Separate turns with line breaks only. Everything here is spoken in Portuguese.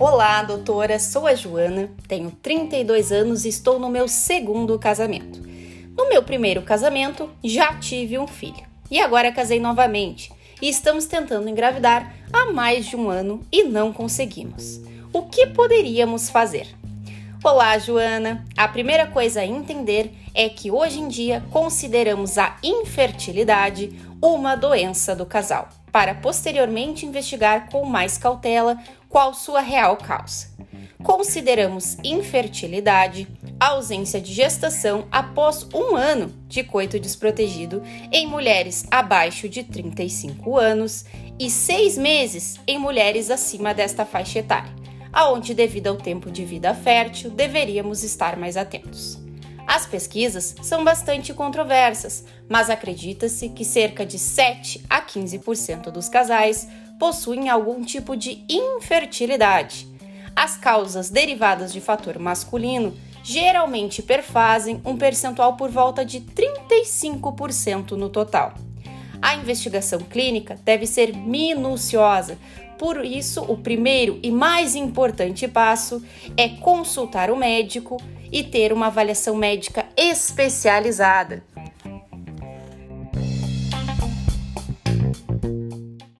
Olá, doutora, sou a Joana, tenho 32 anos e estou no meu segundo casamento. No meu primeiro casamento, já tive um filho e agora casei novamente e estamos tentando engravidar há mais de um ano e não conseguimos. O que poderíamos fazer? Olá, Joana! A primeira coisa a entender é que hoje em dia consideramos a infertilidade uma doença do casal, para posteriormente investigar com mais cautela qual sua real causa. Consideramos infertilidade ausência de gestação após um ano de coito desprotegido em mulheres abaixo de 35 anos e seis meses em mulheres acima desta faixa etária, aonde, devido ao tempo de vida fértil, deveríamos estar mais atentos. As pesquisas são bastante controversas, mas acredita-se que cerca de 7 a 15% dos casais possuem algum tipo de infertilidade. As causas derivadas de fator masculino geralmente perfazem um percentual por volta de 35% no total. A investigação clínica deve ser minuciosa, por isso, o primeiro e mais importante passo é consultar o médico e ter uma avaliação médica especializada